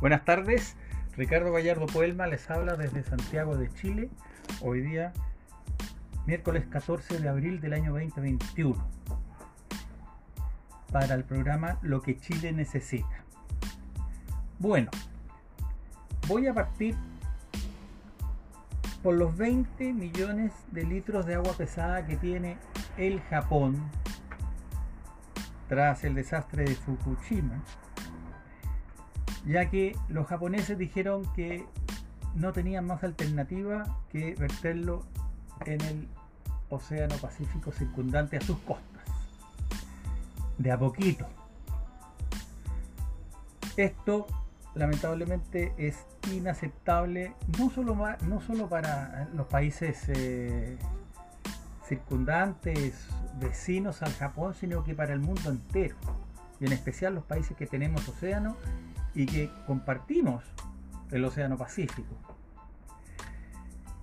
Buenas tardes, Ricardo Gallardo Puelma les habla desde Santiago de Chile, hoy día miércoles 14 de abril del año 2021, para el programa Lo que Chile necesita. Bueno, voy a partir por los 20 millones de litros de agua pesada que tiene el Japón tras el desastre de Fukushima ya que los japoneses dijeron que no tenían más alternativa que verterlo en el Océano Pacífico circundante a sus costas. De a poquito. Esto lamentablemente es inaceptable no solo, no solo para los países eh, circundantes, vecinos al Japón, sino que para el mundo entero. Y en especial los países que tenemos océano y que compartimos el Océano Pacífico.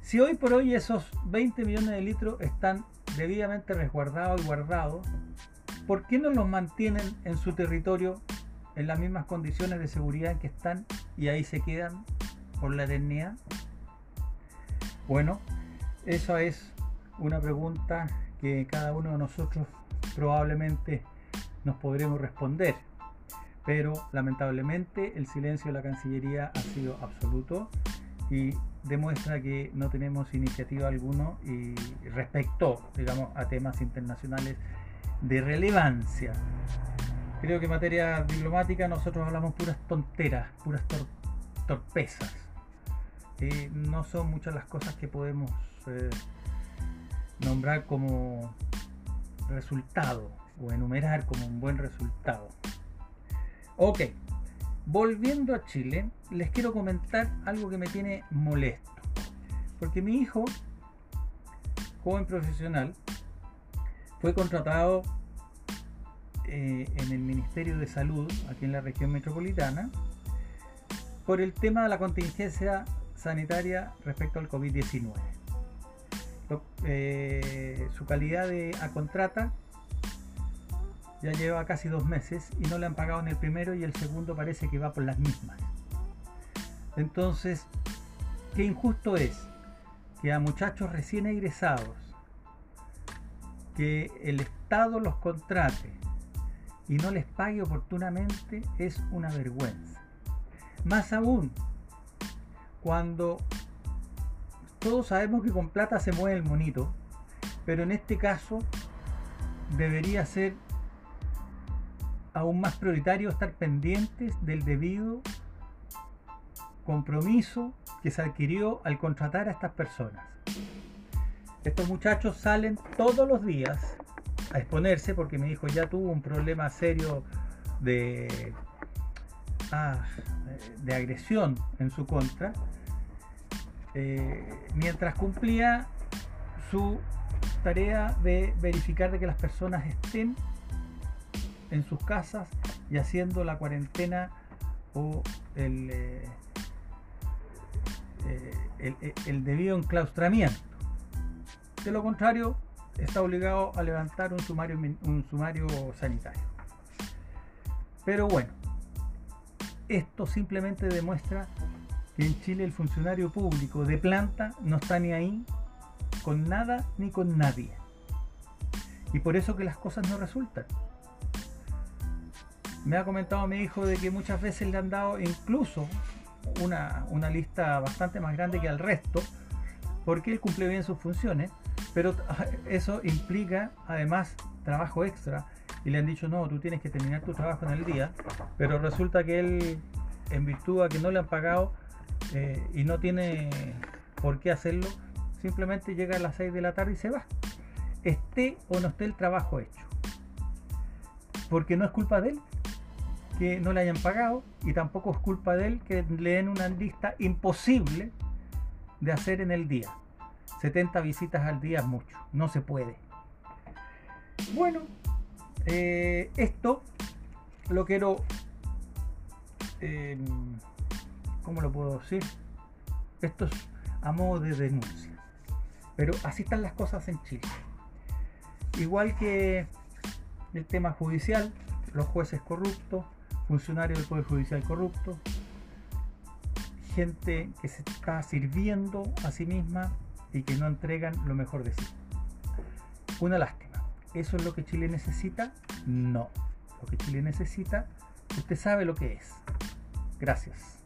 Si hoy por hoy esos 20 millones de litros están debidamente resguardados y guardados, ¿por qué no los mantienen en su territorio en las mismas condiciones de seguridad en que están y ahí se quedan por la eternidad? Bueno, esa es una pregunta que cada uno de nosotros probablemente nos podremos responder pero lamentablemente el silencio de la Cancillería ha sido absoluto y demuestra que no tenemos iniciativa alguno y respecto, digamos, a temas internacionales de relevancia. Creo que en materia diplomática nosotros hablamos puras tonteras, puras torpezas. Eh, no son muchas las cosas que podemos eh, nombrar como resultado o enumerar como un buen resultado. Ok, volviendo a Chile, les quiero comentar algo que me tiene molesto. Porque mi hijo, joven profesional, fue contratado eh, en el Ministerio de Salud, aquí en la región metropolitana, por el tema de la contingencia sanitaria respecto al COVID-19. Eh, su calidad de a contrata ya lleva casi dos meses y no le han pagado en el primero y el segundo parece que va por las mismas. Entonces, qué injusto es que a muchachos recién egresados, que el Estado los contrate y no les pague oportunamente es una vergüenza. Más aún, cuando todos sabemos que con plata se mueve el monito, pero en este caso debería ser aún más prioritario estar pendientes del debido compromiso que se adquirió al contratar a estas personas. Estos muchachos salen todos los días a exponerse porque mi hijo ya tuvo un problema serio de, ah, de agresión en su contra, eh, mientras cumplía su tarea de verificar de que las personas estén en sus casas y haciendo la cuarentena o el, eh, eh, el, debido enclaustramiento. De lo contrario, está obligado a levantar un sumario, un sumario sanitario. Pero bueno, esto simplemente demuestra que en Chile el funcionario público de planta no está ni ahí con nada ni con nadie. Y por eso que las cosas no resultan me ha comentado mi hijo de que muchas veces le han dado incluso una, lista bastante más grande que al resto, porque él cumple bien sus funciones, pero eso implica además trabajo extra. Y le han dicho, no, tú tienes que terminar tu trabajo en el día, pero resulta que él, en virtud a que no le han pagado eh, y no tiene por qué hacerlo, simplemente llega a las 6 de la tarde y se va. Esté o no esté el trabajo hecho. Porque no es culpa de él, que no le hayan pagado y tampoco es culpa de él que le den una lista imposible de hacer en el día. 70 visitas al día es mucho, no se puede. Bueno, eh, esto lo quiero, eh, ¿cómo lo puedo decir? Esto es a modo de denuncia. Pero así están las cosas en Chile. Igual que el tema judicial, los jueces corruptos, funcionarios del Poder Judicial corrupto, gente que se está sirviendo a sí misma y que no entregan lo mejor de sí. Una lástima. ¿Eso es lo que Chile necesita? No. Lo que Chile necesita, usted sabe lo que es. Gracias.